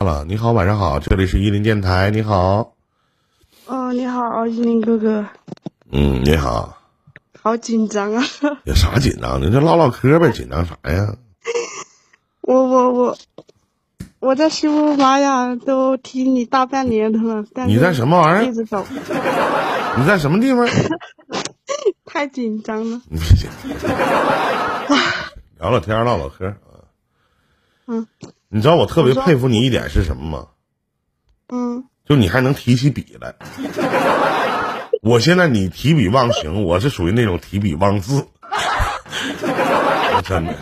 好了，你好，晚上好，这里是伊林电台，你好。哦，你好，伊林哥哥。嗯，你好。好紧张啊！有 啥紧张的？这唠唠嗑呗，紧张啥呀？我我我我在喜马拉雅都听你大半年了，你在什么玩意儿？一直走。你在什么地方？太紧张了。你别紧张。聊聊天，唠唠嗑啊。嗯。你知道我特别佩服你一点是什么吗？嗯。就你还能提起笔来。我现在你提笔忘形，我是属于那种提笔忘字。真的。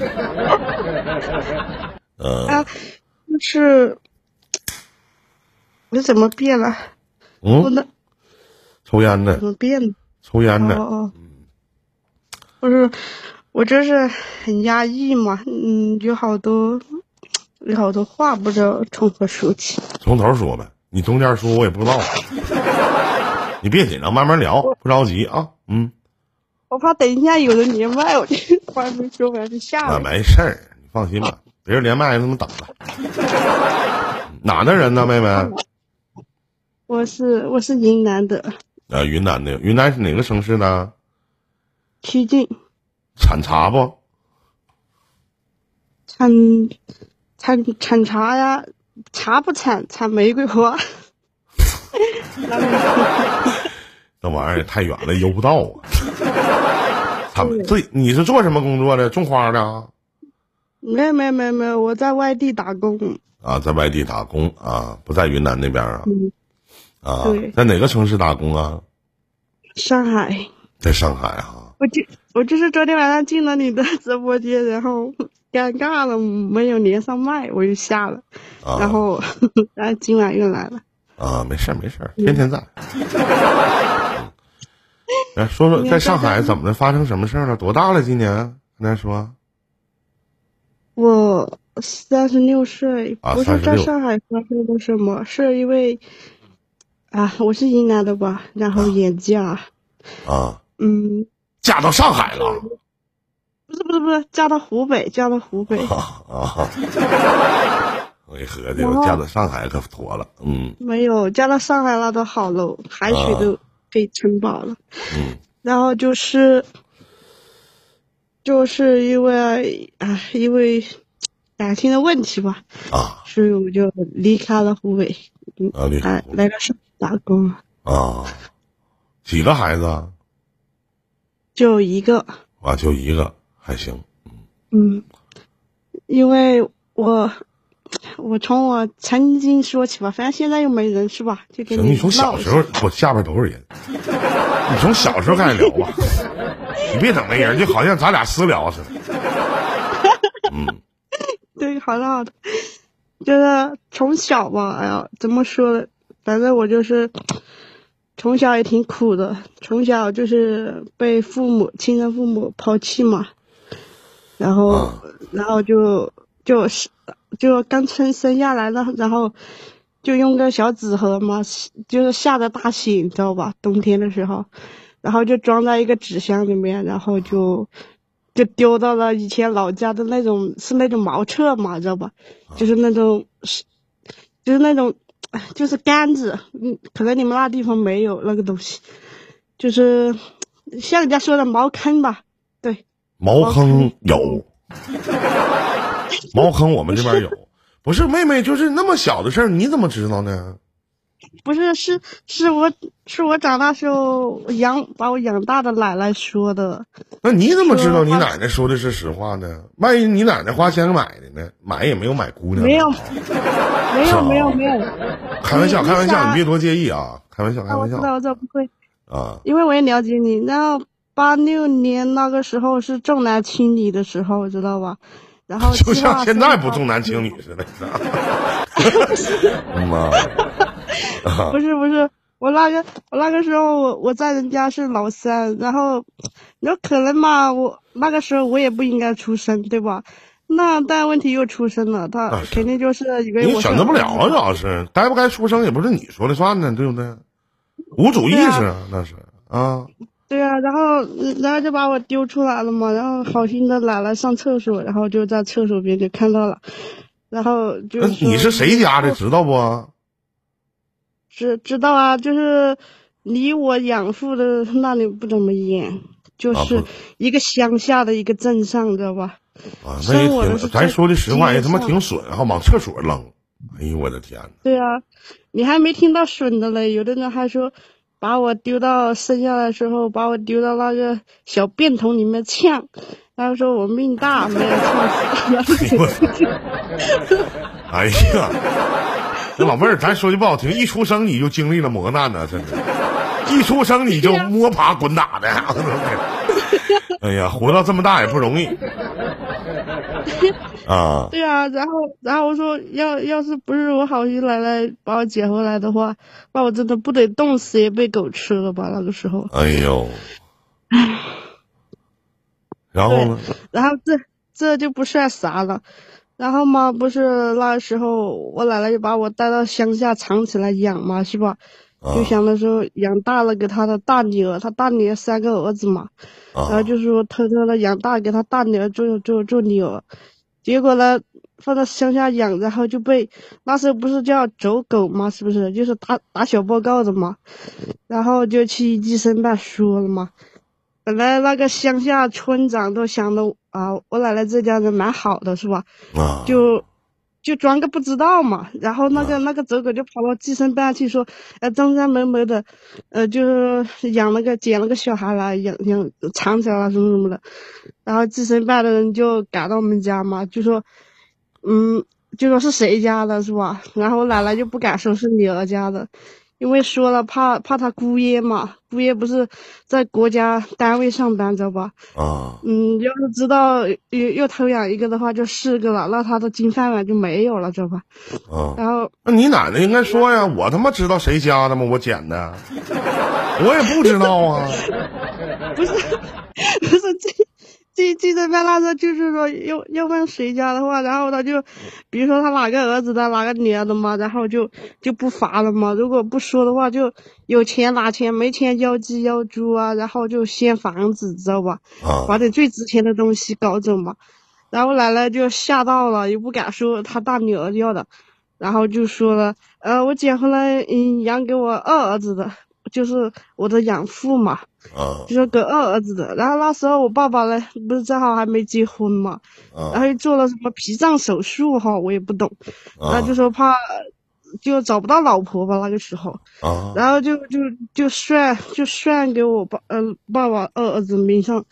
呃。就是你怎么变了？嗯。抽烟的。怎么变了？抽烟的。哦哦。不是，我就是很压抑嘛。嗯，有好多。有好多话不知道从何说起，从头说呗。你中间说，我也不知道。你别紧张，慢慢聊，不着急啊。嗯。我怕等一下有人连麦，我就还没说完就下了。没事儿，你放心吧，别人连麦他们等着。哪的人呢，妹妹？我是我是云南的。啊，云南的，云南是哪个城市呢？曲靖。产茶不？产。产产茶呀，茶不产，产玫瑰花。那玩意儿也太远了，邮不到啊。他们这你是做什么工作的？种花的？没没没没，我在外地打工。啊，在外地打工啊，不在云南那边啊。嗯。啊，在哪个城市打工啊？上海。在上海啊。我就我就是昨天晚上进了你的直播间，然后。尴尬了，没有连上麦，我就下了，然后，然后今晚又来了。啊，没事没事天天在。来说说，在上海怎么的？发生什么事了？多大了？今年？跟咱说。我三十六岁，不是在上海发生了什么，是因为啊，我是云南的吧，然后远嫁。啊。嗯。嫁到上海了。不是不是不是，嫁到湖北，嫁到湖北。啊！我一合计，嫁到上海可妥了。嗯。没有，嫁到上海那都好喽，海水都被承包了。嗯。然后就是，就是因为啊，因为感情的问题吧。啊。所以我就离开了湖北。啊，离开。来到上海打工。啊。几个孩子？就一个。啊，就一个。还行，嗯，因为我我从我曾经说起吧，反正现在又没人是吧？就跟你你从小时候，我下边都是人，你从小时候开始聊吧，你别整没人，就好像咱俩私聊似的。嗯，对，好的好的，就是从小吧，哎呀，怎么说呢？反正我就是从小也挺苦的，从小就是被父母亲生父母抛弃嘛。然后，然后就就是就刚生生下来了，然后就用个小纸盒嘛，就是下的大雪，你知道吧？冬天的时候，然后就装在一个纸箱里面，然后就就丢到了以前老家的那种是那种茅厕嘛，知道吧？就是那种是就是那种就是杆子，嗯，可能你们那地方没有那个东西，就是像人家说的茅坑吧。茅坑有，茅坑我们这边有，不是妹妹，就是那么小的事儿，你怎么知道呢？不是，是是我是我长大时候养把我养大的奶奶说的。那你怎么知道你奶奶说的是实话呢？万一你奶奶花钱买的呢？买也没有买姑娘。没有，没有，没有，没有。开玩笑，开玩笑，你别多介意啊！开玩笑，开玩笑。我知道，我知道，不会啊，因为我也了解你，然后。八六年那个时候是重男轻女的时候，知道吧？然后就像现在不重男轻女似的。妈，不是不是，我那个我那个时候我我在人家是老三，然后有可能嘛，我那个时候我也不应该出生，对吧？那但问题又出生了，他肯定就是以为你选择不了啊，主要是该不该出生也不是你说了算呢，对不对？无主意识那是啊。对啊，然后然后就把我丢出来了嘛，然后好心的奶奶上厕所，然后就在厕所边就看到了，然后就你是谁家的？知道不？知知道啊，就是离我养父的那里不怎么远，就是一个乡下的一个镇上，知道吧？啊，那也挺，咱说句实话，也他妈挺损，还往厕所扔。哎呦我的天！对啊，你还没听到损的嘞，有的人还说把我丢到生下来的时候，把我丢到那个小便桶里面呛，然后说我命大，没有呛死。哎呀，那老妹儿，咱说句不好听，一出生你就经历了磨难呢，真的，一出生你就摸爬滚打的。哎呀，活到这么大也不容易 啊！对啊，然后然后我说要要是不是我好心奶奶把我捡回来的话，那我真的不得冻死也被狗吃了吧？那个时候，哎呦，然后呢？然后这这就不算啥了，然后嘛，不是那时候我奶奶就把我带到乡下藏起来养嘛，是吧？啊就想的时候养大了给他的大女儿，他大女儿三个儿子嘛，然后就是说偷偷的养大给他大女儿做做做女儿，结果呢放到乡下养，然后就被那时候不是叫走狗嘛？是不是？就是打打小报告的嘛，然后就去计生办说了嘛。本来那个乡下村长都想的啊，我奶奶这家人蛮好的，是吧？啊！就就装个不知道嘛。然后那个那个走狗就跑到计生办去说，呃，张张某某的，呃，就是养了个捡了个小孩来养养藏起来了什么什么的。然后计生办的人就赶到我们家嘛，就说，嗯，就说是谁家的是吧？然后我奶奶就不敢说是女儿家的。因为说了怕怕他姑爷嘛，姑爷不是在国家单位上班，知道吧？啊嗯，要是知道又又偷养一个的话，就四个了，那他的金饭碗就没有了，知道吧？啊！然后那你奶奶应该说呀，我他妈知道谁家的吗？我捡的，我也不知道啊。不是 不是这这这这边那时候就是说要要问谁家的话，然后他就比如说他哪个儿子的哪个女儿的嘛，然后就就不罚了嘛。如果不说的话，就有钱拿钱，没钱要鸡要猪啊，然后就掀房子，知道吧？啊把点最值钱的东西搞走嘛。然后奶奶就吓到了，也不敢说她大女儿要的，然后就说了，呃，我捡回来，嗯，养给我二儿子的，就是我的养父嘛，啊就说给二儿子的。然后那时候我爸爸呢，不是正好还没结婚嘛，然啊后又做了什么脾脏手术哈，我也不懂，然啊后就说怕就找不到老婆吧那个时候，啊！然后就就就算就算给我爸呃爸爸二儿子名上，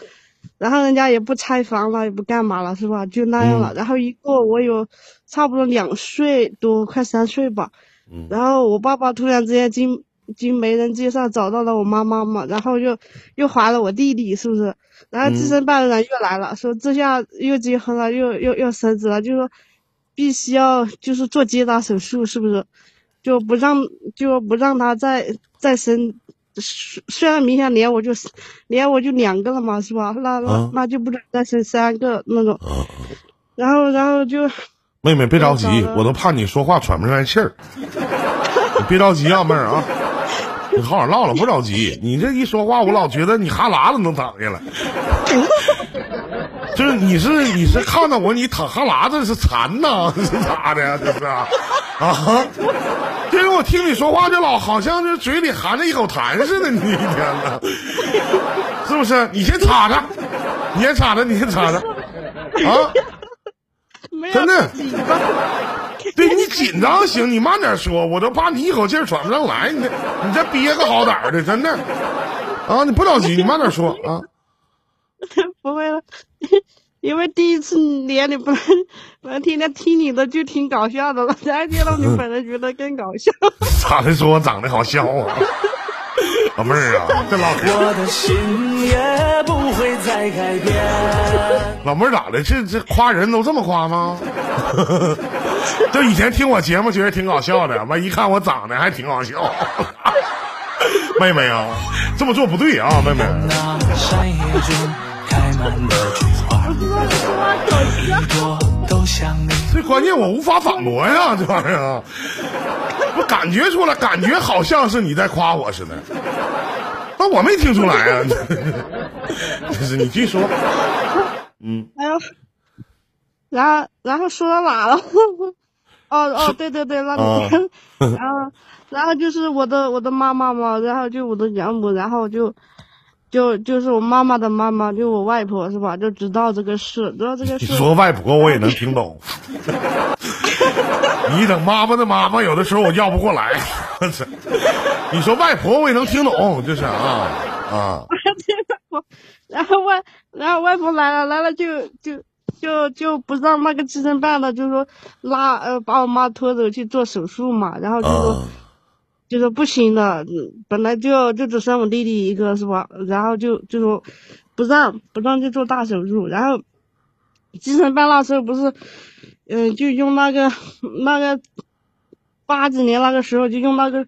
然后人家也不拆房了，也不干嘛了，是吧？就那样了。然后一过我有差不多两岁多，快三岁吧。嗯然后我爸爸突然之间经经媒人介绍找到了我妈妈嘛，然后又又怀了我弟弟，是不是？然后计生办的人又来了，说这下又结婚了，又又又生子了，就说必须要就是做结扎手术，是不是？就不让就不让他再再生，虽虽然明显连我就连我就两个了嘛，是吧？那那、啊那就不能再生三个那种。啊！然后然后就妹妹别着急我都怕你说话喘不上来气儿。你别着急啊，妹儿啊，你好好唠唠，不着急。你这一说话，我老觉得你哈喇子能淌下来。就是你是你是看到我你淌哈喇子是馋呐 是咋的呀？这是啊啊！因为我听你说话就老好像是嘴里含着一口痰似的，你一天呐，是不是？你先擦着，你先擦着，你先擦着啊！真的。对你紧张行，你慢点说，我都怕你一口气儿喘不上来，你这你再憋个好歹儿的，真的啊！你不着急，你慢点说啊。不会了，因为第一次连你不能不能天天听你的就挺搞笑的了，再见到你本人觉得更搞笑。咋的？说我长得好笑啊？老妹儿啊，这老嗑，我的心也不会再改变。老妹儿咋的？这这夸人都这么夸吗？就以前听我节目觉得挺搞笑的，完一看我长得还挺好笑。妹妹啊，这么做不对啊，妹妹。那山野中开满的菊花，一朵都像你。最关键我无法反驳呀，这玩意儿啊，我感觉出来，感觉好像是你在夸我似的，那我没听出来啊。就是你继续说，哎呦，然后然后说到哪了？哦 哦，对对对，那啊里，然后然后就是我的我的妈妈嘛，然后就我的养母，然后就就就是我妈妈的妈妈，就我外婆是吧？就知道这个事，知道这个事你。说外婆我也能听懂。你等妈妈的妈妈，有的时候我要不过来。你说外婆我也能听懂，就是啊啊，然后外然后外婆来了来了就就就就不让那个计生办的，就说拉呃把我妈拖走去做手术嘛，然后就说。啊就说不行的，嗯本来就就只剩我弟弟一个是吧？然后就就说不让不让去做大手术，然后计生办那时候不是，嗯、就用那个那个八几年那个时候就用那个，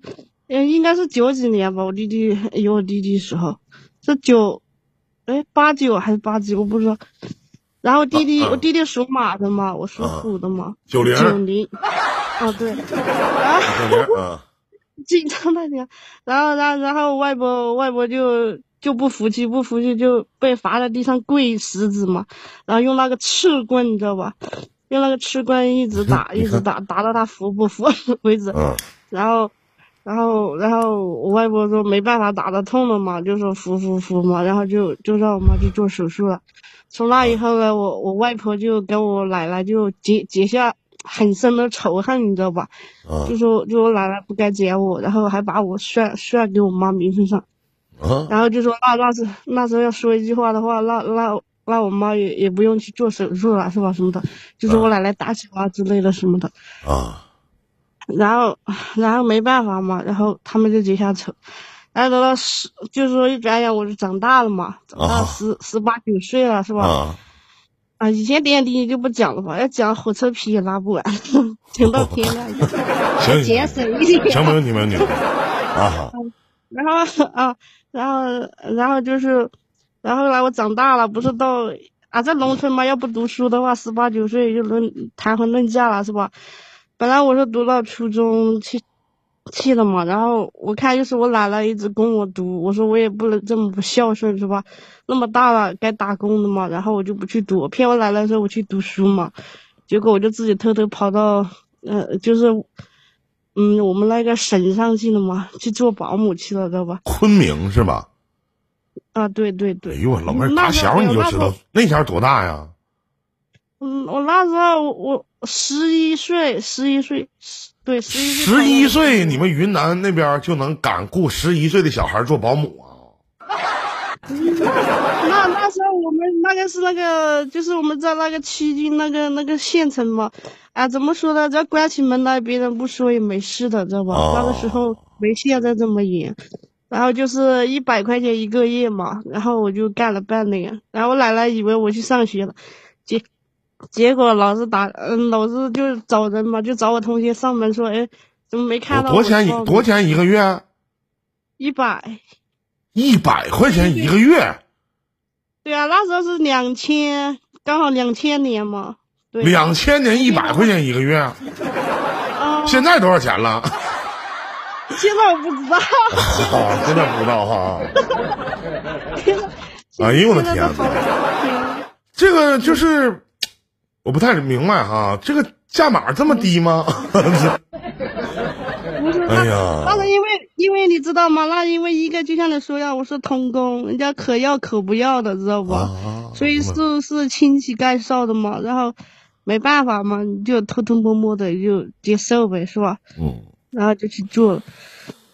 嗯、应该是九几年吧，我弟弟有我弟弟时候是九，哎八九还是八几我不知道。然后弟弟、我弟弟属马的嘛，我属啊。虎的嘛，九零。九零，哦对，然后。九零啊，紧张的点，然后，然后，然后外婆外婆就就不服气，不服气就被罚在地上跪十指嘛，然后用那个刺棍，你知道吧？用那个刺棍一直打，一直打，打到他服不服为止。嗯然后，然后，然后我外婆说没办法，打得痛了嘛，就说服服服嘛，然后就就让我妈去做手术了。从那以后呢，我我外婆就跟我奶奶就结结下很深的仇恨，你知道吧？啊就说就我奶奶不该捡我，然后还把我算算给我妈名分上，啊然后就说那那时那时候要说一句话的话，那那那我妈也也不用去做手术了，是吧？什么的，就是我奶奶打起我之类的什么的，啊然后然后没办法嘛，然后他们就结下仇，然后等到十，就是说一转眼我就长大了嘛，长大啊十十八九岁了，是吧？啊！啊，以前点点滴滴就不讲了吧，要讲火车皮也拉不完，讲到天亮，行节省一点。行，没问题，没问题啊！然后啊，然后然后就是，然后后来我长大了，不是到啊在农村嘛，要不读书的话，十八九岁就论谈婚论嫁了，是吧？本来我是读到初中去去了嘛，然后我看就是我奶奶一直供我读，我说我也不能这么不孝顺，是吧？那么大了该打工的嘛，然后我就不去读，我骗我奶奶说我去读书嘛，结果我就自己偷偷跑到呃就是。嗯，我们那个省上去了嘛，去做保姆去了，知道吧？昆明是吧？啊，对对对。哎呦我老妹儿，打小你就知道那前儿多大呀？嗯，我那时候我我十一岁，十一岁，十对，十一岁。十一岁，你们云南那边就能敢雇十一岁的小孩做保姆啊？那那时候我们那个是那个，就是我们在那个七军那个那个县城嘛，啊，怎么说呢？只要关起门来，别人不说也没事的，知道吧？哦那个时候没现在这么严。然后就是一百块钱一个月嘛，然后我就干了半年，然后我奶奶以为我去上学了，结结果老师打，嗯，老师就找人嘛，就找我同学上门说，哎，怎么没看到我？多少钱一多少钱一个月？一百。一百块钱一个月，对啊，那时候是两千，刚好两千年嘛。对。两千年一百块钱一个月，啊，现在多少钱了？现在我不知道。啊，现在不知道哈。哎呦我的天这个就是我不太明白哈，这个价码这么低吗？不是哎呀那是因为因为你知道吗？那因为一个就像你说呀，我是童工，人家可要可不要的，知道不？啊所以是是亲戚介绍的嘛，然后没办法嘛，你就偷偷摸摸的就接受呗，是吧？嗯，然后就去做了，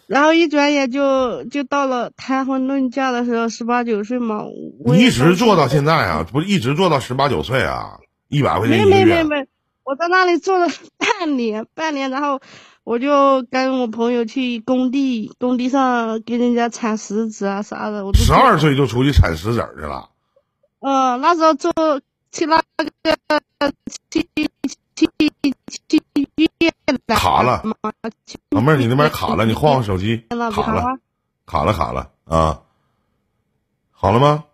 然后一转眼就就到了谈婚论嫁的时候，十八九岁嘛。你一直做到现在啊？不是一直做到十八九岁啊？一百块钱没一个月？没没没，我在那里做了半年，半年，然后我就跟我朋友去工地，工地上给人家铲石子啊啥的，我十二岁就出去铲石子去了？呃，那时候做去那个去去去医院来卡了，老妹儿，你那边卡了，你换换手机，卡了，卡了，卡了啊！好了吗？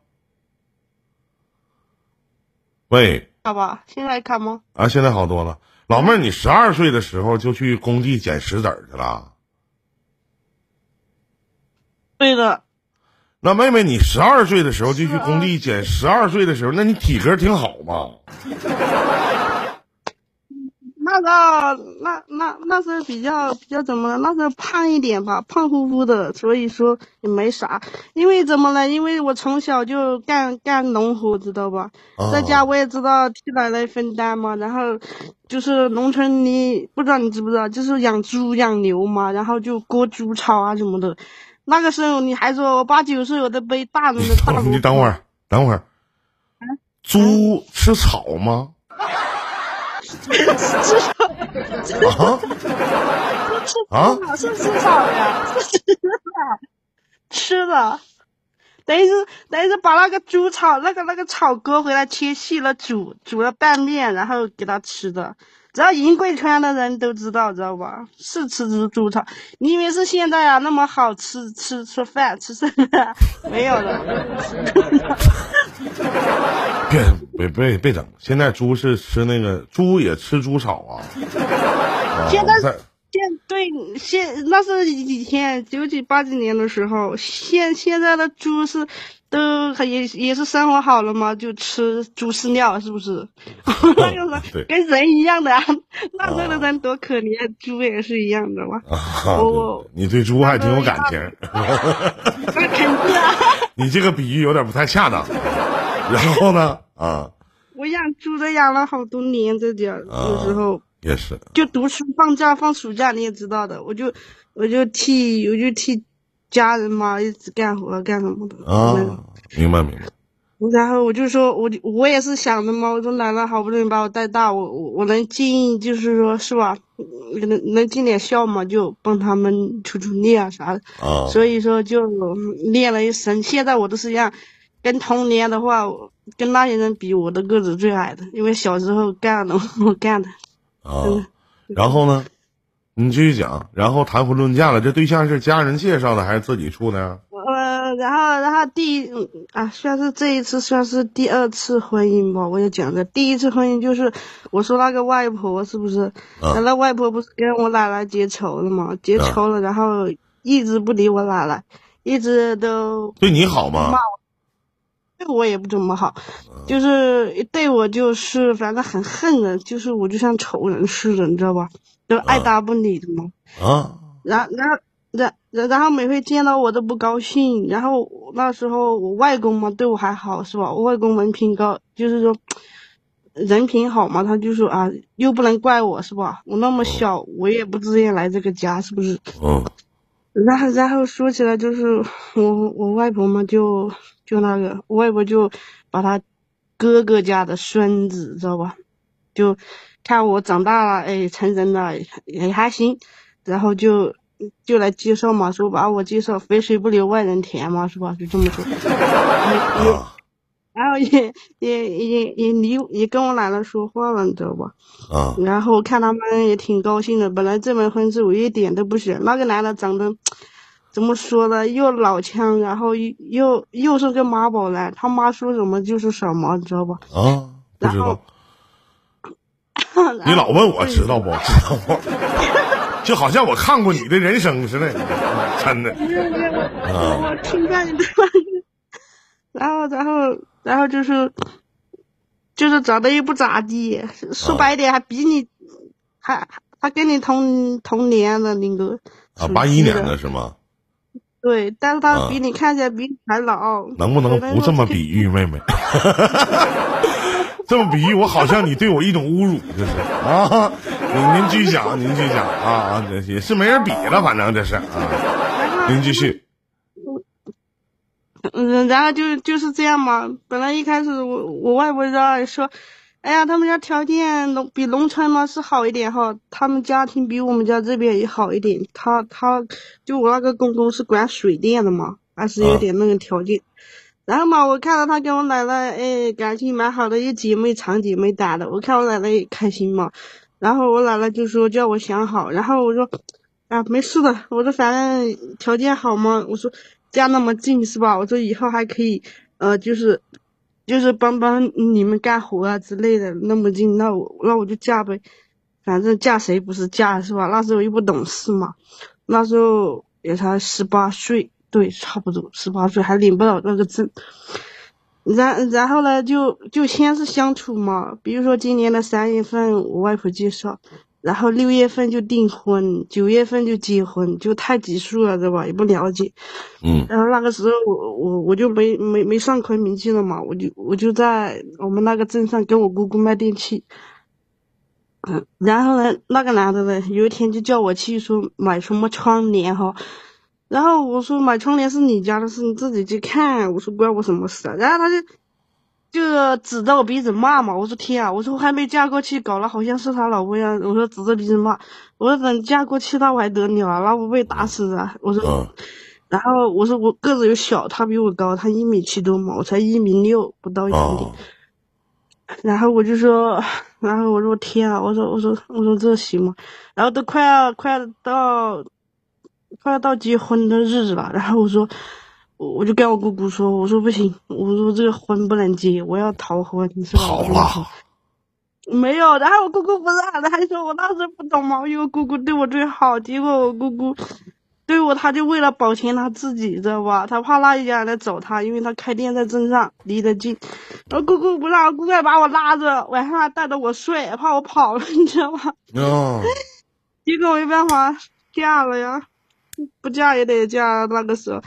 喂，好吧，现在看吗？啊，现在好多了。老妹儿，你十二岁的时候就去工地捡石子儿去了？对的，那妹妹，你十二岁的时候就去工地捡，十二岁的时候，那你体格挺好嘛？道，那那那时候比较比较怎么了？那时候胖一点吧，胖乎乎的，所以说也没啥。因为怎么了？因为我从小就干干农活，知道吧？哦在家我也知道替奶奶分担嘛。然后就是农村里，不知道你知不知道，就是养猪养牛嘛，然后就割猪草啊什么的。那个时候你还说我八九岁我都背大人的大。你等会儿，等会儿，猪吃草吗？啊啊！啊，是吃草的呀，是吃的，吃的。等于是等于是把那个猪草那个那个草割回来切细了煮煮了拌面，然后给它吃的。只要银贵川的人都知道，知道吧？是吃猪猪草。你以为是现在啊那么好吃吃吃饭吃 剩的？没有了。别别别别整！现在猪是吃那个猪也吃猪草啊。啊 现在在现对现那是以前九几八几年的时候，现现在的猪是都也也是生活好了嘛，就吃猪饲料，是不是？那个 对是跟人一样的啊，那时候的人多可怜，猪也是一样的嘛。你对猪还挺有感情。那肯定啊，你这个比喻有点不太恰当。然后呢？啊，我养猪都养了好多年，这点有时候。也是就读书放假放暑假，你也知道的，我就我就替我就替家人嘛，一直干活干什么的。啊，明白明白。然后我就说，我就我也是想着嘛，我说奶奶好不容易把我带大，我我我能尽就是说是吧，嗯能能尽点孝嘛，就帮他们出出力啊啥的。啊，所以说就练了一身。现在我都是一样，跟童年的话，跟那些人比，我的个子最矮的，因为小时候干的 我干的。啊，然后呢？你继续讲。然后谈婚论嫁了，这对象是家人介绍的还是自己处的呀？呃，然后，然后第嗯啊，算是这一次算是第二次婚姻吧。我也讲的，第一次婚姻就是我说那个外婆是不是？啊那外婆不是跟我奶奶结仇了吗？结仇了，然后一直不理我奶奶，一直都对你好吗？对我也不怎么好，就是对我就是反正很恨人，就是我就像仇人似的，你知道吧？就爱答不理的嘛。啊，然然后然然然后每回见到我都不高兴，然后那时候我外公嘛对我还好是吧？我外公文凭高，就是说 人品好嘛，他就说啊，又不能怪我是吧？我那么小，我也不自愿来这个家，是不是？嗯然后然后说起来就是 我我外婆嘛，就就那个我外婆就把他哥哥家的孙子知道吧？就看我长大了，哎，成人了也还行，然后就就来介绍嘛，说把我介绍，肥水不流外人田嘛，是吧？就这么说。也也啊然后也也也也离也跟我奶奶说话了，你知道吧？啊然后看他们也挺高兴的。本来这门婚事我一点都不喜欢，那个男的长得怎么说呢？又老腔，然后又又又是个妈宝男，他妈说什么就是什么，你知道吧？啊！不知道然后，你老问我知道不？知道不？就好像我看过你的人生似的，真的。我我听见你的那个，然后然后然后就是就是长得又不咋地，说白点还比你还还跟你同同年的那个啊，八一年的是吗？对，但是啊他比你看起来比你还老。能不能不这么比喻，妹妹？这么比喻，我好像你对我一种侮辱，这是啊！您您继续讲，您继续讲啊啊！这也是没人比了，反正这是啊。您继续嗯，然后就就是这样嘛。本来一开始我我外婆家也说，哎呀，他们家条件农比农村嘛是好一点哈，他们家庭比我们家这边也好一点。他他就我那个公公是管水电的嘛，还是有点那个条件。然后嘛，我看到他跟我奶奶，哎，感情蛮好的，一姐妹长姐妹打的，我看我奶奶也开心嘛。然后我奶奶就说叫我想好，然后我说，啊，没事的，我说反正条件好嘛，我说家那么近是吧？我说以后还可以，呃，就是就是帮帮你们干活啊之类的，那么近，那我那我就嫁呗，反正嫁谁不是嫁是吧？那时候又不懂事嘛，那时候也才十八岁，对，差不多十八岁还领不了那个证。然然后呢，就就先是相处嘛，比如说今年的三月份，我外婆介绍，然后六月份就订婚，九月份就结婚，就太急促了，知道吧？也不了解。嗯然后那个时候我我我就没没没上昆明去了嘛，我就我就在我们那个镇上跟我姑姑卖电器。嗯，然后呢，那个男的呢，有一天就叫我去说买什么窗帘哈，然后我说买窗帘是你家的事，你自己去看，我说关我什么事啊？然后他就就指着我鼻子骂嘛，我说天啊，我说我还没嫁过去，搞了好像是他老婆一样，我说指着鼻子骂，我说等嫁过去那我还得了啊，那我被打死啊，我说。嗯然后我说我个子又小，他比我高，他一米七多嘛，我才一米六，不到一点点。哦然后我就说，然后我说天啊，我说我说我说这行吗？然后都快要快要到快要到结婚的日子了，然后我说我我就跟我姑姑说，我说不行，我说这个婚不能结，我要逃婚，是吧？跑我就说了，没有，然后我姑姑不让的，还说我当时不懂嘛，因为姑姑对我最好，结果我姑姑对我，她就为了保全她自己，知道吧？她怕那一家人来找她，因为她开店在镇上，离得近。然后姑姑不让，我姑姑还把我拉着，晚上还带着我睡，怕我跑了，你知道吗？哦，结果没办法，嫁了呀，不嫁也得嫁那个时候。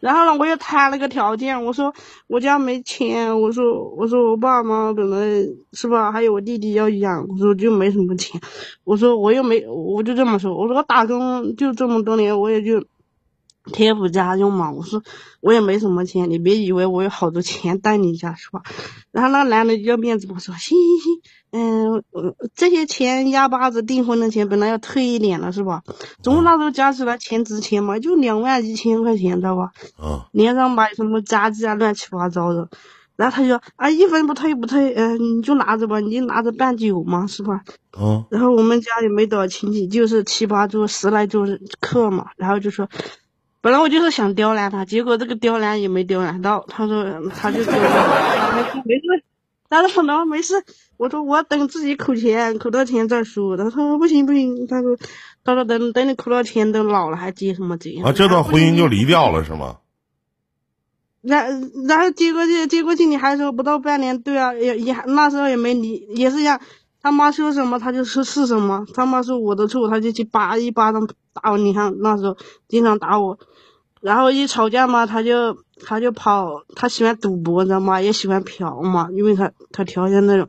然后呢，我又谈了个条件，我说我家没钱，我说我说我爸妈本来是吧，还有我弟弟要养，我说就没什么钱，我说我又没，我就这么说，我说我打工就这么多年，我也就贴补家用嘛，我说我也没什么钱，你别以为我有好多钱带你家是吧？然后那男的要面子我，说行行行，嗯、呃，这些钱压巴子订婚的钱本来要退一点了是吧？总共那时候加起来钱值钱嘛，就两万一千块钱，知道吧？嗯连上买什么家具啊，乱七八糟的。然后他就说啊，一分不退不退，嗯、你就拿着吧，你就拿着办酒嘛，是吧？哦然后我们家里没多少亲戚，就是七八桌、十来桌客嘛。然后就说，本来我就是想刁难他，结果这个刁难也没刁难到。他说，他就说没事没事，他说能没事。我说我等自己扣钱，扣到钱再说。他说不行不行，他说他说等等你扣到钱，都老了还结什么结？啊，这段婚姻就离掉了是吗？然然后接过去，接过去，你还说不到半年，对啊，也也那时候也没离，也是一样，他妈说什么他就说是什么，他妈说我的错，他就去叭一巴掌打我，你看那时候经常打我，然后一吵架嘛，他就他就跑，他喜欢赌博，知道吗？也喜欢嫖嘛，因为他他条件那种，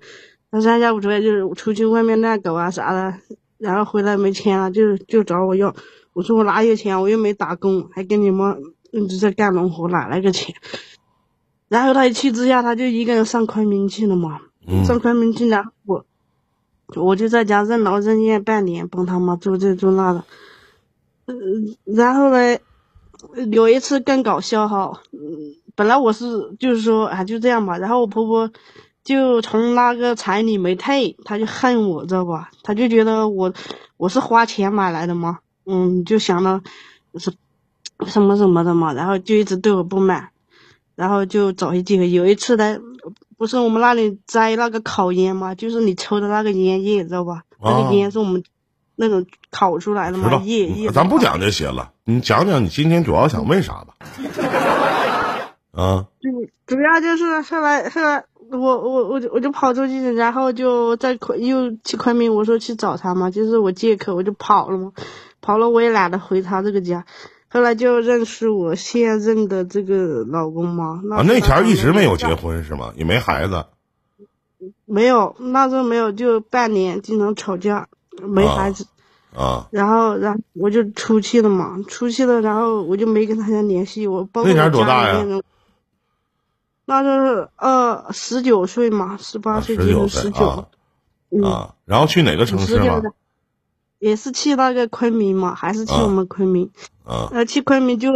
他三下五除二就是出去外面乱搞啊啥的，然后回来没钱了，就就找我要，我说我哪有钱，我又没打工，还跟你们一直在干农活，哪来个钱？然后他一气之下，他就一个人上昆明去了嘛。嗯上昆明去，然后我我就在家任劳任怨半年，帮他妈做这做那的。嗯，然后呢，有一次更搞笑哈，嗯，本来我是就是说啊就这样吧，然后我婆婆就从那个彩礼没退，他就恨我，知道吧？他就觉得我我是花钱买来的嘛，嗯，就想到是什么什么的嘛，然后就一直对我不满。然后就找一机会。有一次呢，不是我们那里摘那个烤烟嘛，就是你抽的那个烟叶，知道吧？那哦个烟是我们那种烤出来的嘛，叶叶。咱不讲这些了，你讲讲你今天主要想问啥吧？啊，主主要就是后来后来我我我就我就跑出去，然后就在昆又去昆明，我说去找他嘛，就是我借口我就跑了嘛，跑了我也懒得回他这个家。后来就认识我现任的这个老公嘛。啊，那前儿一直没有结结婚是吗？也没孩子没有，那时候没有，就半年经常吵架，没孩子。啊？然后，然后我就出去了嘛，出去了，然后我就没跟他家联系。我包括那前多大呀家里面人？那就是呃十九岁嘛，十八岁就十九岁婚十九啊，嗯，啊，然后去哪个城市嘛？十九的，也是去那个昆明嘛，还是去啊我们昆明。啊呃，去昆明就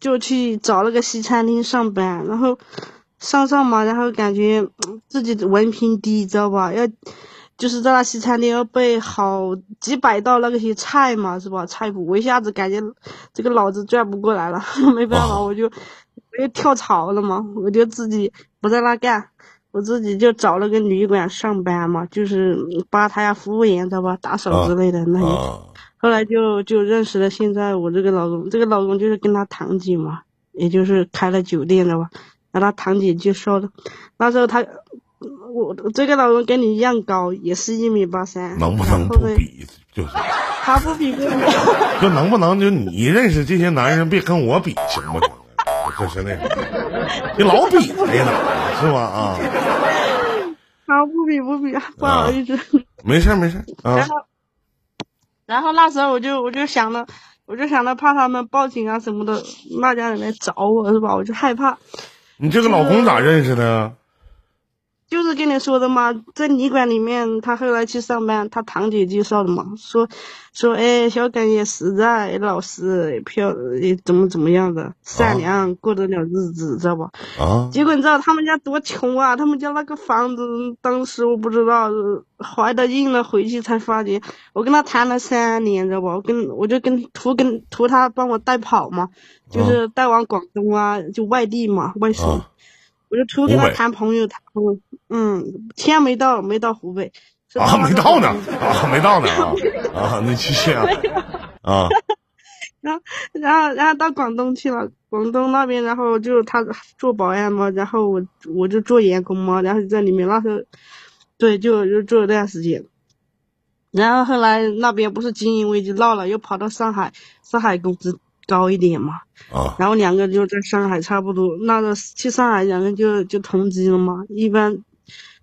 就去找那个西餐厅上班，然后上上嘛，然后感觉嗯自己的文凭低，知道吧？要就是在那西餐厅要备好几百道那个些菜嘛，是吧？菜谱，我一下子感觉这个脑子转不过来了，没办法，哦我就我就跳槽了嘛，我就自己不在那干。我自己就找了个旅馆上班嘛，就是吧台啊、服务员，知道吧？打扫之类的那些。啊后来就就认识了现在我这个老公，这个老公就是跟他堂姐嘛，也就是开了酒店的吧，然后他堂姐就说的。那时候他我这个老公跟你一样高，也是一米八三，能不能不比？就是，他不比不比，就能不能就你认识这些男人别跟我比，行不行？就是那个，你老比谁呢？是吧？啊，他不比不比，不好意思。没事没事啊然。后，然后那时候我就我就想着，我就想着怕他们报警啊什么的，那家人来找我是吧？我就害怕。你这个老公咋认识的？就是跟你说的嘛，在旅馆里面，他后来去上班，他堂姐介绍的嘛，说说哎，小耿也实在，老实，也漂，也怎么怎么样的，善良，过得了日子，知道吧？啊，结果你知道他们家多穷啊？他们家那个房子，当时我不知道，呃怀的孕了回去才发觉。我跟他谈了三年，知道吧？我跟我就跟图跟图他帮我带跑嘛，就是带往广东啊，就外地嘛，外省。啊我就图跟他谈朋友，谈朋友，嗯，钱没到，没到湖北，啊，没到呢啊，没到呢啊啊，那继续啊 啊然后，然后，然后到广东去了，广东那边，然后就他做保安嘛，然后我我就做员工嘛，然后在里面那时候，对，就就做了段时间。然后后来那边不是经营危机闹了，又跑到上海，上海工资高一点嘛，啊然后两个就在上海差不多，那个去上海两个就就同居了嘛，一般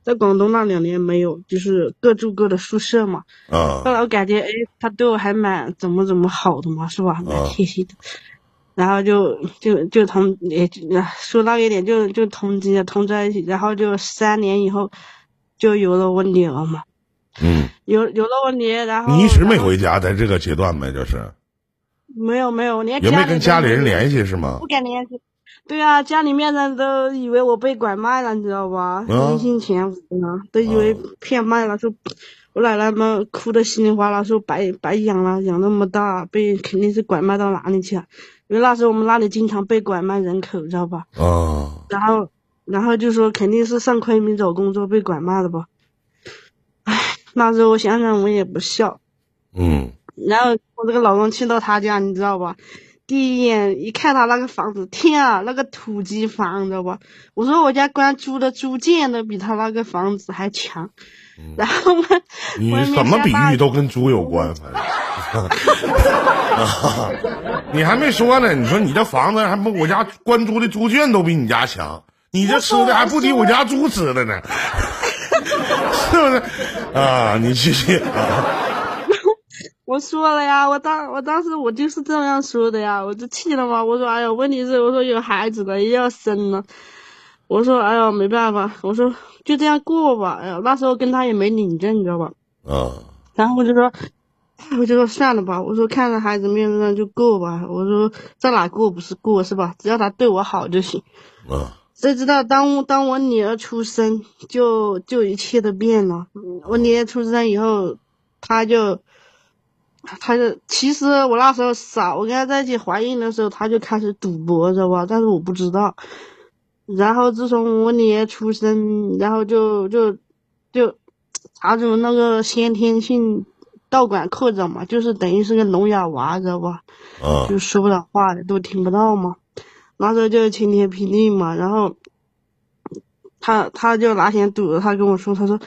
在广东那两年没有，就是各住各的宿舍嘛。啊后来我感觉，哎，他对我还蛮怎么怎么好的嘛，是吧？蛮贴心的。然后就就就同也就说那个一点，就就同居了，同在一起。然后就三年以后，就有了我女儿嘛，嗯，有有了我女儿，然后你一直没回家，在这个阶段呗，就是没有没有，连也没跟家里人。联系是吗不？敢联系。对啊，家里面人都以为我被拐卖了，你知道吧？啊阴性潜伏呢，都以为骗卖了，说我奶奶们哭的稀里哗啦，说白白养了，养那么大，被肯定是拐卖到哪里去了。因为那时候我们那里经常被拐卖人口，知道吧？啊然后，然后就说肯定是上昆明找工作被拐卖的吧。唉，那时候我想想我也不笑，嗯然后我这个老公去到他家，你知道吧？第一眼一看他那个房子，天啊，那个土鸡房，你知道吧？我说我家关租的租建都比他那个房子还强。然后我你怎么比喻都跟猪有关，反正。啊，你还没说呢，你说你这房子还不我家关租的猪圈都比你家强，你这吃的还不抵我家猪吃的呢 是不是？啊，你继续啊，我说了呀，我当我当时我就是这样说的呀，我就气了嘛。我说哎呀，问题是我说有孩子了，也要生了。我说哎呀，没办法，我说就这样过吧。哎呀，那时候跟他也没领证，你知道吧？啊然后我就说，我就说算了吧，我说看着孩子面子上就过吧，我说在哪过不是过是吧？只要他对我好就行。啊 谁知道当当我女儿出生，就就一切都变了。嗯我女儿出生以后，他就，他就其实我那时候傻，我跟他在一起怀孕的时候，他就开始赌博，知道吧？但是我不知道。然后自从我女儿出生，然后就就就查出那个先天性道管扩张嘛，就是等于是个聋哑娃，知道吧？啊就说不了话的，都听不到嘛。那时候就晴天霹雳嘛，然后他他就拿钱赌了，他跟我说，他说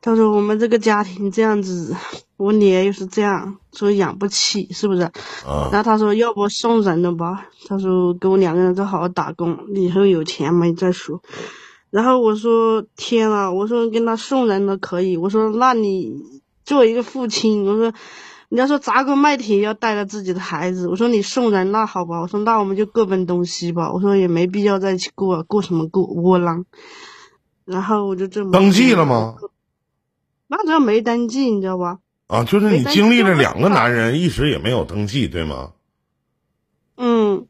他说我们这个家庭这样子，我女儿又是这样，说养不起，是不是？啊然后他说要不送人了吧？他说给我两个人再好好打工，以后有钱没再说。然后我说天啊，我说跟他送人了可以，我说那你作为一个父亲，我说你要说砸锅卖铁要带着自己的孩子，我说你送人那好吧，我说那我们就各奔东西吧，我说也没必要在一起过，过什么过窝囊。然后我就这么登记了吗？那时候没登记，你知道吧？啊，就是你经历了两个男人，一直也没有登记，对吗？嗯，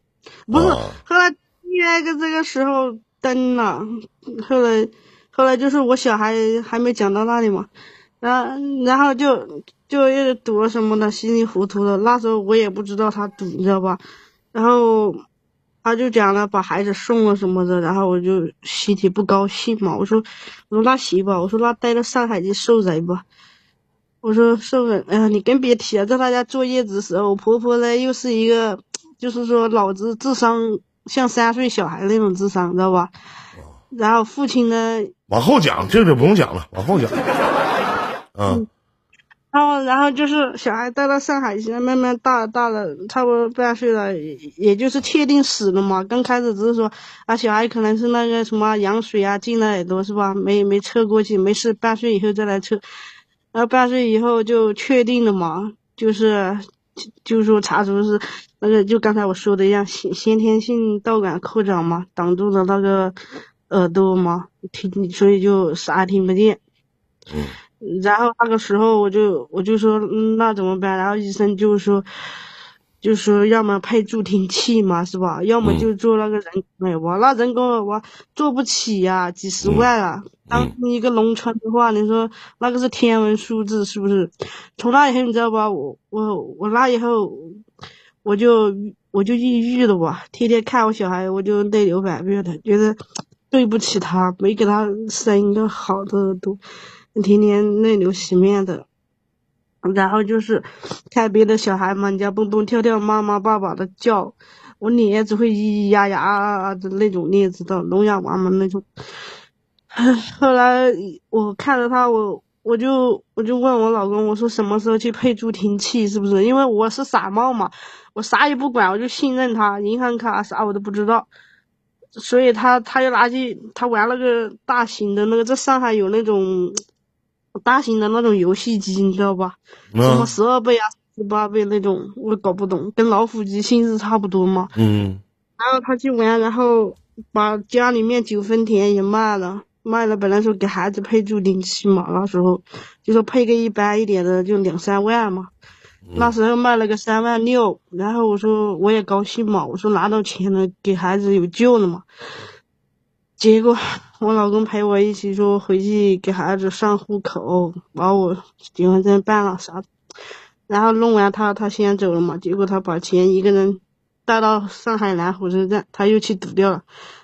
不是，啊后来第二个这个时候登了，后来后来就是我小孩还没讲到那里嘛，然后然后就就又赌了什么的，稀里糊涂的。那时候我也不知道他赌，你知道吧？然后他就讲了把孩子送了什么的，然后我就心里不高兴嘛。我说我说那行吧，我说那带到上海去受罪吧。我说受人，哎呀，你更别提了，在他家坐月子的时候，我婆婆呢又是一个，就是说脑子智商像三岁小孩那种智商，知道吧？然后父亲呢，往后讲，这个不用讲了，往后讲。嗯然后然后就是小孩带到上海，现在慢慢大了大了，差不多半岁了，也也就是确定死了嘛。刚开始只是说啊，小孩可能是那个什么羊水啊进了耳朵是吧？没没测过去，没事，半岁以后再来测。然后八岁以后就确定了嘛，就是就是说查出是那个就刚才我说的一样，先先天性导管扩张嘛，挡住了那个耳朵嘛，听所以就啥也听不见。嗯然后那个时候我就我就说嗯那怎么办？然后医生就说，就说要么配助听器嘛，是吧？要么就做那个人工耳蜗，那人工耳蜗做不起呀、几十万啊。当一个农村的话，你说那个是天文数字，是不是？从那以后你知道吧？我我我那以后我就我就抑郁了吧，天天看我小孩我就泪流满面的，觉得对不起他，没给他生一个好的耳朵。天天泪流洗面的，然后就是看别的小孩们家蹦蹦跳跳、妈妈爸爸的叫，我脸只会咿咿呀呀的那种，你也知道聋哑娃们那种。后来我看着他，我我就我就问我老公，我说什么时候去配助听器，是不是？因为我是傻帽嘛，我啥也不管，我就信任他，银行卡啥我都不知道。所以他他又拿去他玩那个大型的那个，在上海有那种大型的那种游戏机，你知道吧？什么嗯十二倍啊、十八倍那种，我搞不懂，跟老虎机性质差不多嘛。嗯然后他去玩，然后把家里面九分田也卖了，卖了。本来说给孩子配助听器嘛，那时候就说配个一般一点的就两三万嘛。那时候卖了个三万六，然后我说我也高兴嘛，我说拿到钱了，给孩子有救了嘛。结果我老公陪我一起说回去给孩子上户口，把我结婚证办了啥，然后弄完他他先走了嘛，结果他把钱一个人带到上海南火车站，他又去赌掉了。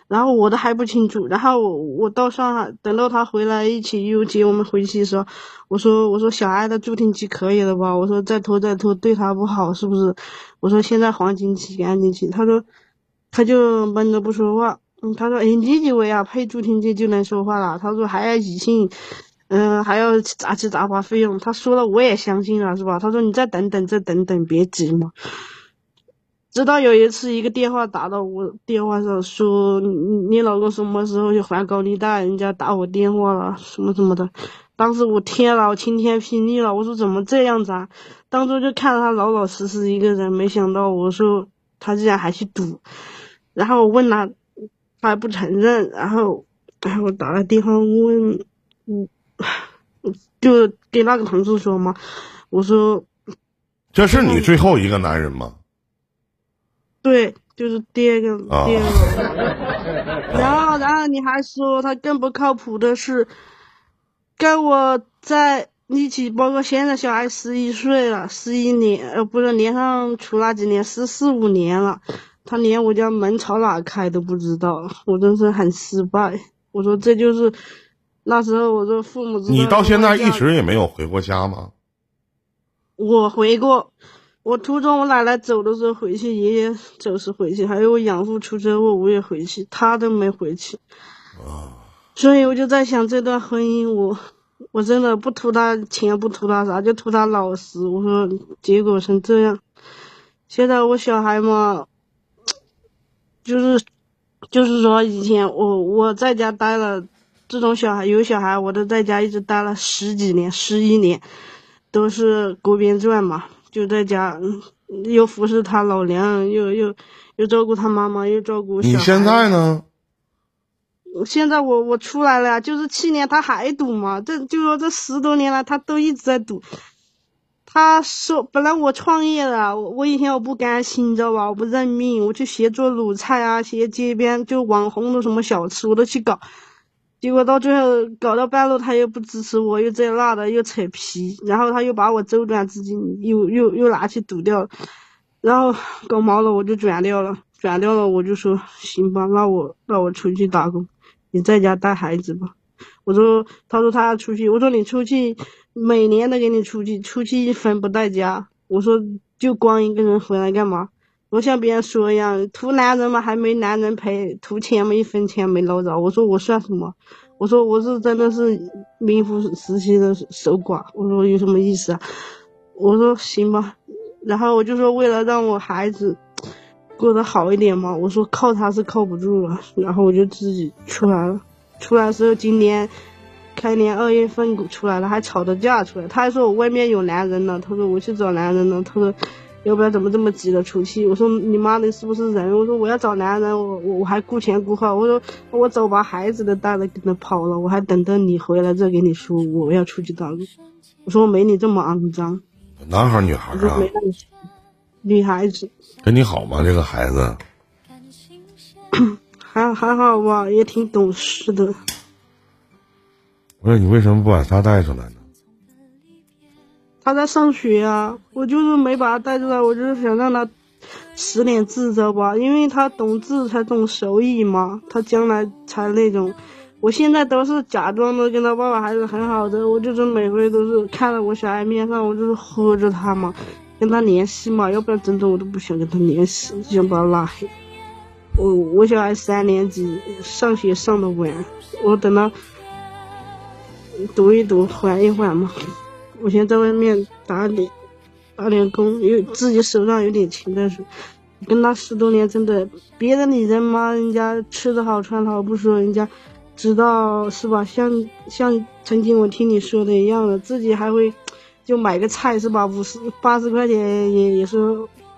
然后我都还不清楚，然后我我到上海，等到他回来一起又接我们回去的时候，我说我说小爱的助听器可以了吧？我说再拖再拖对他不好是不是？我说现在黄金期赶紧去。他说他就闷着不说话。他说哎你以为啊配助听器就能说话了？他说还要语信，嗯、还要杂七杂八费用。他说了我也相信了是吧？他说你再等等再等等别急嘛。直到有一次，一个电话打到我电话上，说你你老公什么时候去还高利贷？人家打我电话了，什么什么的。当时我天了，我晴天霹雳了，我说怎么这样子啊？当初就看着他老老实实一个人，没想到我说他竟然还去赌，然后我问他，他还不承认，然后然后我打了电话问，嗯，就给那个同事说嘛，我说这是你最后一个男人吗？对，就是第二个，啊第二个。然后，然后你还说他更不靠谱的是，跟我在一起，包括现在小孩十一岁了，十一年，呃，不是连上处那几年，十四五年了，他连我家门朝哪开都不知道，我真是很失败。我说这就是那时候我说父母你到现在一直也没有回过家吗？我回过，我途中我奶奶走的时候回去，爷爷走时回去，还有我养父出车祸我也回去，他都没回去。啊所以我就在想，这段婚姻我我真的不图他钱，不图他啥，就图他老实。我说结果成这样，现在我小孩嘛，就是就是说以前我我在家待了，这种小孩有小孩我都在家一直待了十几年，十一年。都是锅边转嘛，就在家，嗯又服侍他老娘，又又又照顾他妈妈，又照顾小孩。你现在呢？现在我我出来了呀，就是去年他还赌嘛，这就说这十多年来他都一直在赌。他说本来我创业的，我我以前我不甘心，你知道吧？我不认命，我去学做卤菜啊，学街边就网红的什么小吃我都去搞。结果到最后搞到半路，他又不支持我，又这那的，又扯皮，然后他又把我周转资金又又又拿去赌掉了，然后搞毛了，我就转掉了，转掉了，我就说行吧，那我那我出去打工，你在家带孩子吧。我说，他说他要出去，我说你出去，每年都给你出去，出去一分不带家。我说就光一个人回来干嘛？我像别人说一样，图男人嘛还没男人陪，图钱嘛一分钱没捞着。我说我算什么？我说我是真的是名副实期的守寡。我说有什么意思啊？我说行吧，然后我就说为了让我孩子过得好一点嘛，我说靠他是靠不住了，然后我就自己出来了。出来的时候今年开年二月份出来了，还吵着架出来。他还说我外面有男人呢，他说我去找男人呢，他说。要不然怎么这么急的出去？我说你妈的是不是人？我说我要找男人，我我我还顾前顾后。我说我走把孩子都带着跟他跑了，我还等着你回来再给你说我要出去打工。我说我没你这么肮脏。男孩女孩啊？女孩子。跟你好吗？这个孩子？还还好吧，也挺懂事的。我说你为什么不把他带出来呢？他在上学啊，我就是没把他带出来，我就是想让他识点字，知道吧？因为他懂字才懂手艺嘛，他将来才那种。我现在都是假装的跟他爸爸还是很好的，我就是每回都是看到我小孩面上，我就是呵着他嘛，跟他联系嘛，要不然真的我都不想跟他联系，就想把他拉黑。我我小孩三年级上学上的晚，我等到读一读，缓一缓嘛。我先在外面打点打点工，有自己手上有点钱，但是跟他十多年，真的别的女人嘛，人家吃的好穿的好不说，人家知道是吧？像像曾经我听你说的一样的，自己还会就买个菜是吧？五十八十块钱也也是，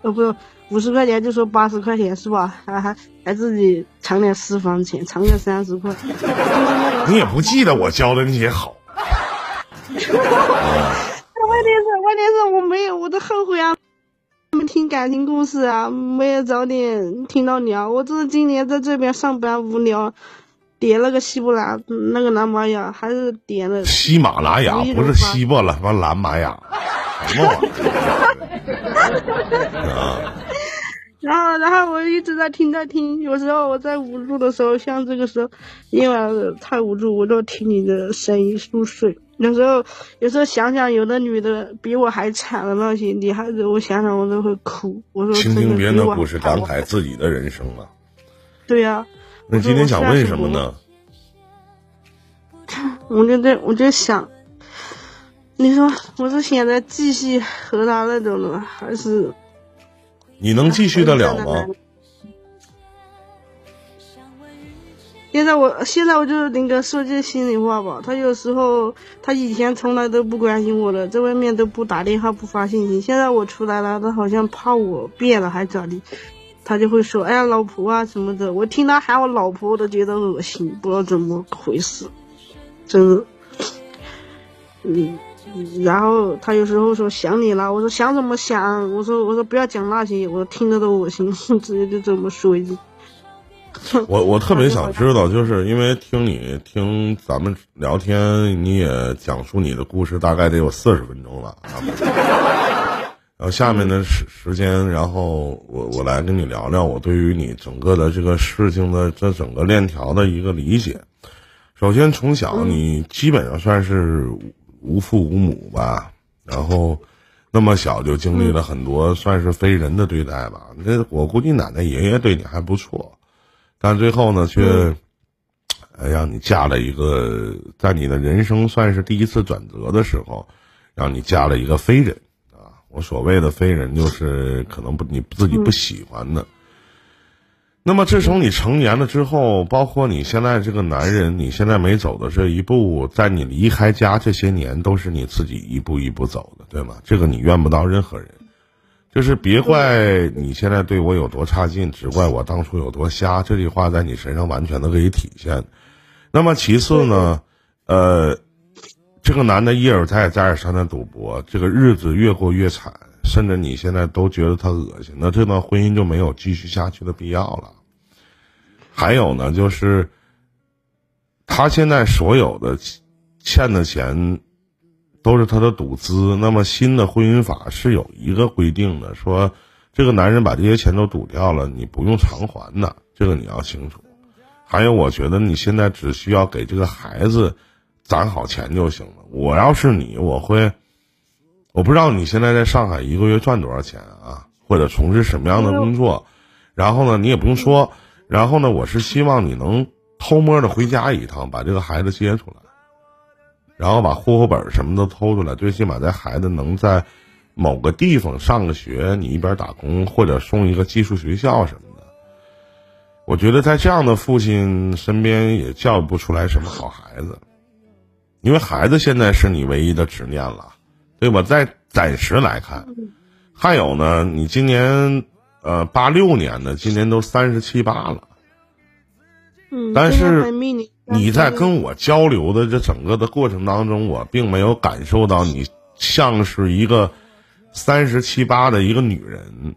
呃不是五十块钱就说八十块钱是吧？还还还自己藏点私房钱，藏个三十块。你也不记得我教的那些好。问题是，问题是我没有，我都后悔啊！没听感情故事啊，没有早点听到你啊！我这是今年在这边上班无聊，点了个喜马拉那个蓝玛雅，还是点了喜马拉雅，不是西伯了，什么蓝玛雅，什么玩意儿？然后，然后我一直在听，在听。有时候我在无助的时候，像这个时候，因为太无助，我就听你的声音入睡。有时候，有时候想想，有的女的比我还惨的那些女孩子，我想想我都会哭。我说，听听别人的故事，感慨自己的人生啊。对呀。那今天想问什么呢？我就在，我就想，你说我是现在继续和他那种的，还是？你能继续得了吗？现在我现在我就是那个说句心里话吧，他有时候他以前从来都不关心我的，在外面都不打电话不发信息。现在我出来了，他好像怕我变了还咋的，他就会说：“哎呀，老婆啊什么的。”我听他喊我老婆，我都觉得恶心，不知道怎么回事，真的，嗯。然后他有时候说想你了，我说想怎么想？我说我说不要讲那些，我听着都恶心，直接就这么说一句。我我特别想知道，就是因为听你听咱们聊天，你也讲述你的故事，大概得有四十分钟了。然后下面的时时间，然后我我来跟你聊聊我对于你整个的这个事情的这整个链条的一个理解。首先，从小你基本上算是。无父无母吧，然后那么小就经历了很多算是非人的对待吧。那我估计奶奶爷爷对你还不错，但最后呢，却让你嫁了一个在你的人生算是第一次转折的时候，让你嫁了一个非人啊。我所谓的非人，就是可能不你自己不喜欢的。那么，自从你成年了之后，包括你现在这个男人，你现在没走的这一步，在你离开家这些年，都是你自己一步一步走的，对吗？这个你怨不到任何人，就是别怪你现在对我有多差劲，只怪我当初有多瞎。这句话在你身上完全都可以体现。那么其次呢，呃，这个男的一而再再而三的赌博，这个日子越过越惨，甚至你现在都觉得他恶心，那这段婚姻就没有继续下去的必要了。还有呢，就是他现在所有的欠的钱都是他的赌资。那么新的婚姻法是有一个规定的，说这个男人把这些钱都赌掉了，你不用偿还的，这个你要清楚。还有，我觉得你现在只需要给这个孩子攒好钱就行了。我要是你，我会，我不知道你现在在上海一个月赚多少钱啊？或者从事什么样的工作，然后呢，你也不用说，然后呢，我是希望你能偷摸的回家一趟，把这个孩子接出来，然后把户口本什么都偷出来，最起码在孩子能在某个地方上个学，你一边打工或者送一个寄宿学校什么的。我觉得在这样的父亲身边也教育不出来什么好孩子，因为孩子现在是你唯一的执念了，对吧？在暂时来看，还有呢，你今年呃八六年的，今年都三十七八了。嗯，但是你在跟我交流的这整个的过程当中，我并没有感受到你像是一个三十七八的一个女人，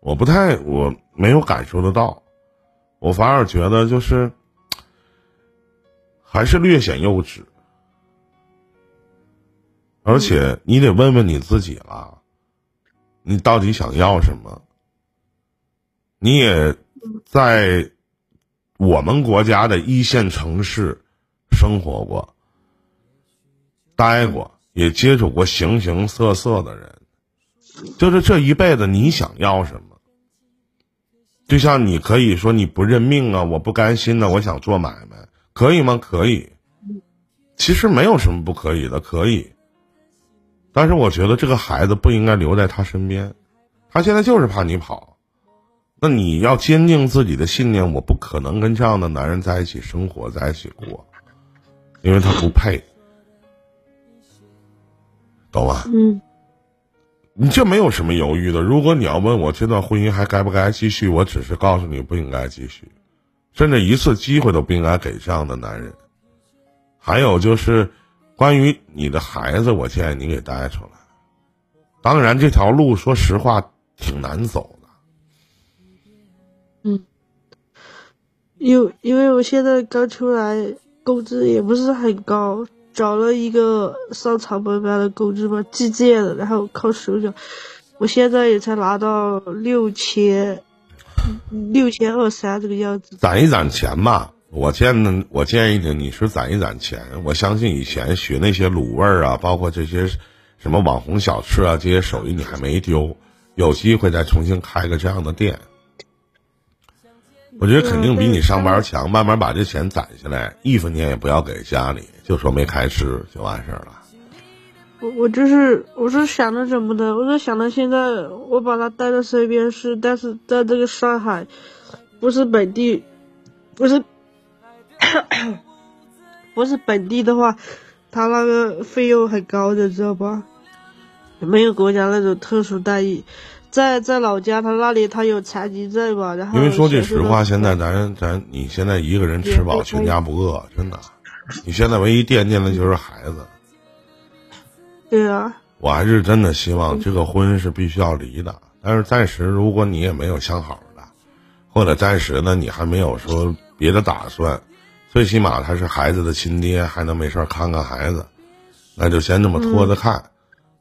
我不太我没有感受得到，我反而觉得就是还是略显幼稚，而且你得问问你自己了，你到底想要什么？你也在我们国家的一线城市生活过、待过，也接触过形形色色的人，就是这一辈子你想要什么？就像你可以说你不认命啊，我不甘心呢、我想做买卖，可以吗？可以。其实没有什么不可以的，可以。但是我觉得这个孩子不应该留在他身边，他现在就是怕你跑。那你要坚定自己的信念，我不可能跟这样的男人在一起生活，在一起过，因为他不配，懂吗？嗯你这没有什么犹豫的。如果你要问我这段婚姻还该不该继续，我只是告诉你不应该继续，甚至一次机会都不应该给这样的男人。还有就是，关于你的孩子，我建议你给带出来。当然，这条路说实话挺难走的。因因为我现在刚出来，工资也不是很高，找了一个上长本班的工资吧，计件的，然后靠手脚，我现在也才拿到六千六千二三这个样子。攒一攒钱吧。我建呢，我建议你，你是攒一攒钱。我相信以前学那些卤味儿啊，包括这些什么网红小吃啊，这些手艺你还没丢，有机会再重新开个这样的店。我觉得肯定比你上班强。慢慢把这钱攒下来，一分钱也不要给家里，就说没开支就完事儿了。我我就是我是想着怎么的，我是想着现在我把他带到身边是，但是在这个上海，不是本地，不是 不是本地的话，他那个费用很高的，知道吧？没有国家那种特殊待遇，在在老家他那里他有残疾证吧，然后因为说句实话，现在咱咱你现在一个人吃饱，全家不饿，真的。你现在唯一惦记的就是孩子。对啊，我还是真的希望这个婚是必须要离的，但是暂时如果你也没有相好的，或者暂时呢你还没有说别的打算，最起码他是孩子的亲爹，还能没事看看孩子，那就先这么拖着看，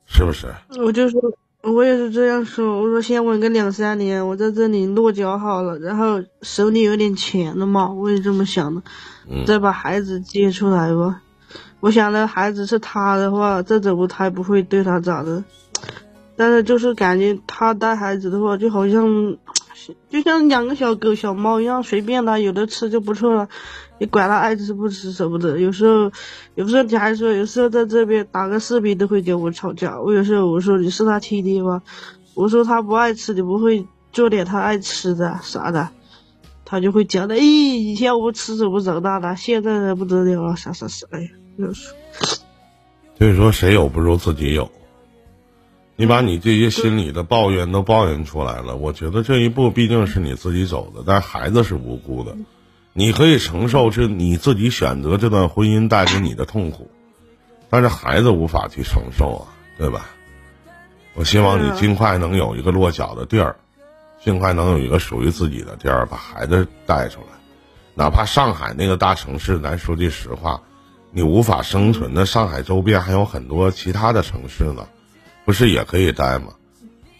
是不是？我就说，我也是这样说。我说先稳个两三年，我在这里落脚好了，然后手里有点钱了嘛，我也这么想的。嗯再把孩子接出来吧。我想着孩子是他的话，再怎么他也不会对他咋的。但是就是感觉他带孩子的话，就好像就像养个小狗小猫一样，随便的有的吃就不错了，你管他爱吃不吃舍不得。有时候，有时候你还说，有时候在这边打个视频都会跟我吵架。我有时候我说你是他亲爹吗？我说他不爱吃，你不会做点他爱吃的啥的，他就会讲的。咦，以前我吃什么长大的，现在的不得了了，啥啥啥，哎呀，就是所以说谁有不如自己有。你把你这些心里的抱怨都抱怨出来了，我觉得这一步毕竟是你自己走的，但孩子是无辜的，你可以承受是你自己选择这段婚姻带给你的痛苦，但是孩子无法去承受啊，对吧？我希望你尽快能有一个落脚的地儿，尽快能有一个属于自己的地儿，把孩子带出来。哪怕上海那个大城市，咱说句实话，你无法生存，的上海周边还有很多其他的城市呢，不是也可以待吗？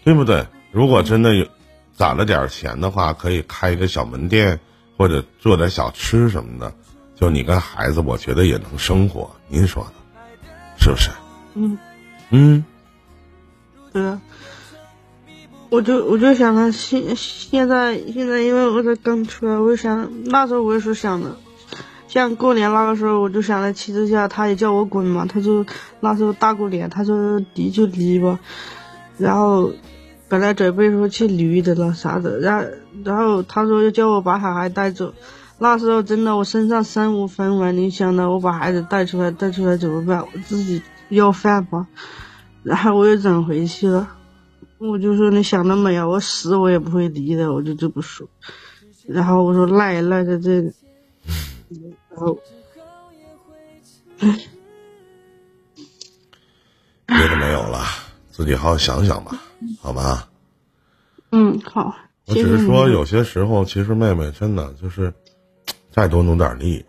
对不对？如果真的有攒了点钱的话，可以开一个小门店，或者做点小吃什么的，就你跟孩子，我觉得也能生活。您说呢？是不是？嗯嗯，对啊。我就我就想他现现在现在因为我才刚出来，我就想那时候我也是想的，像过年那个时候我就想着骑车下，他也叫我滚嘛，他说那时候大过年，他说离就离吧，然后本来准备说去旅的了啥的，然后然后他说要叫我把小孩带走，那时候真的我身上身无分文，你想的我把孩子带出来带出来怎么办？我自己要饭吧，然后我又整回去了。我就说你想得美啊！我死我也不会离的，我就这么说。然后我说赖也赖在这里，然后，别的没有了，自己好好想想吧，好吧？嗯，好。我只是说，有些时候其实妹妹真的就是再多努点力，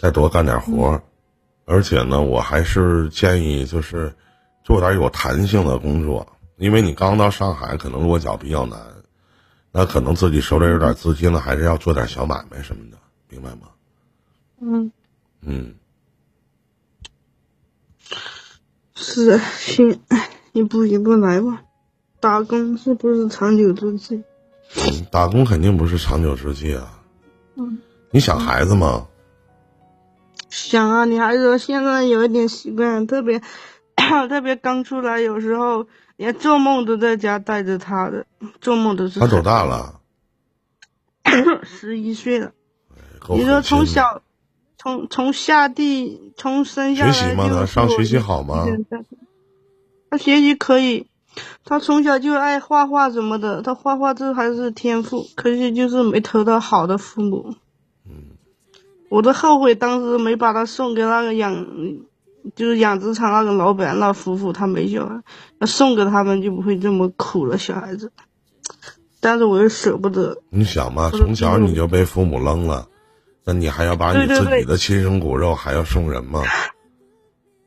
再多干点活，而且呢，我还是建议就是做点有弹性的工作。因为你刚到上海，可能落脚比较难，那可能自己手里有点资金了，还是要做点小买卖什么的，明白吗？嗯嗯，是行，一步一步来吧。打工是不是长久之计？嗯，打工肯定不是长久之计啊。嗯，你想孩子吗？想啊，你孩子现在有一点习惯，特别 特别刚出来，有时候。连做梦都在家带着他的，做梦都是他多大了？十一岁了。你说从小，从从下地，从生下来学习吗？他上学习好吗？他学习可以，他从小就爱画画什么的，他画画这还是天赋，可惜就是没投到好的父母。嗯，我都后悔当时没把他送给那个养。就是养殖场那个老板那夫妇，他没小孩，那送给他们就不会这么苦了小孩子。但是我又舍不得。你想嘛，从小你就被父母扔了，那你还要把你自己的亲生骨肉还要送人吗？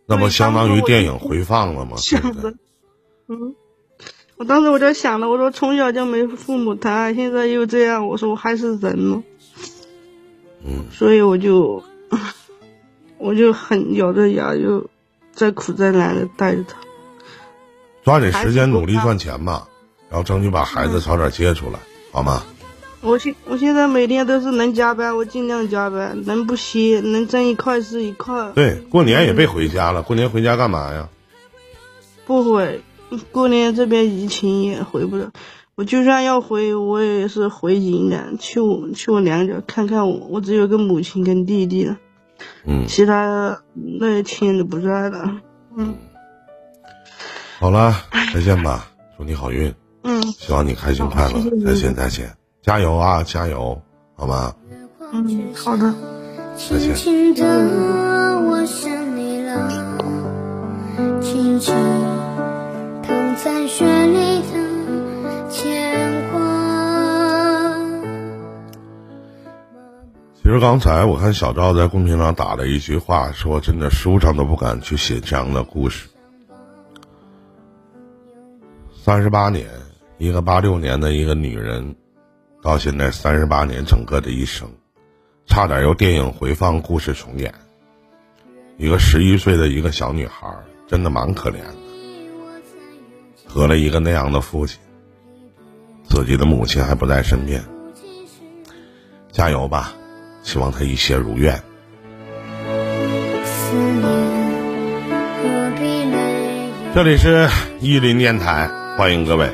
那不相当于电影回放了吗？想的，嗯，我当时我就想了，我说从小就没父母疼爱，现在又这样，我说我还是人吗？嗯，所以我就。我就很咬着牙，又再苦再难的带着他，抓紧时间努力赚钱吧，然后争取把孩子早点接出来，好吗？我现我现在每天都是能加班，我尽量加班，能不歇，能挣一块是一块。对，过年也别回家了，过年回家干嘛呀？不回，过年这边疫情也回不了。我就算要回，我也是回云南，去我去我娘家看看我，我只有个母亲跟弟弟了。嗯，其他那些亲都不在了。嗯，好了，再见吧，祝你好运。嗯，希望你开心快乐。再见再见，加油啊，加油，好吗？嗯，好的。再见。其实刚才我看小赵在公屏上打了一句话，说真的书上都不敢去写这样的故事。三十八年，一个八六年的一个女人，到现在三十八年，整个的一生，差点由电影回放故事重演。一个十一岁的一个小女孩，真的蛮可怜的，得了一个那样的父亲，自己的母亲还不在身边。加油吧！希望她一切如愿。这里是伊林电台，欢迎各位。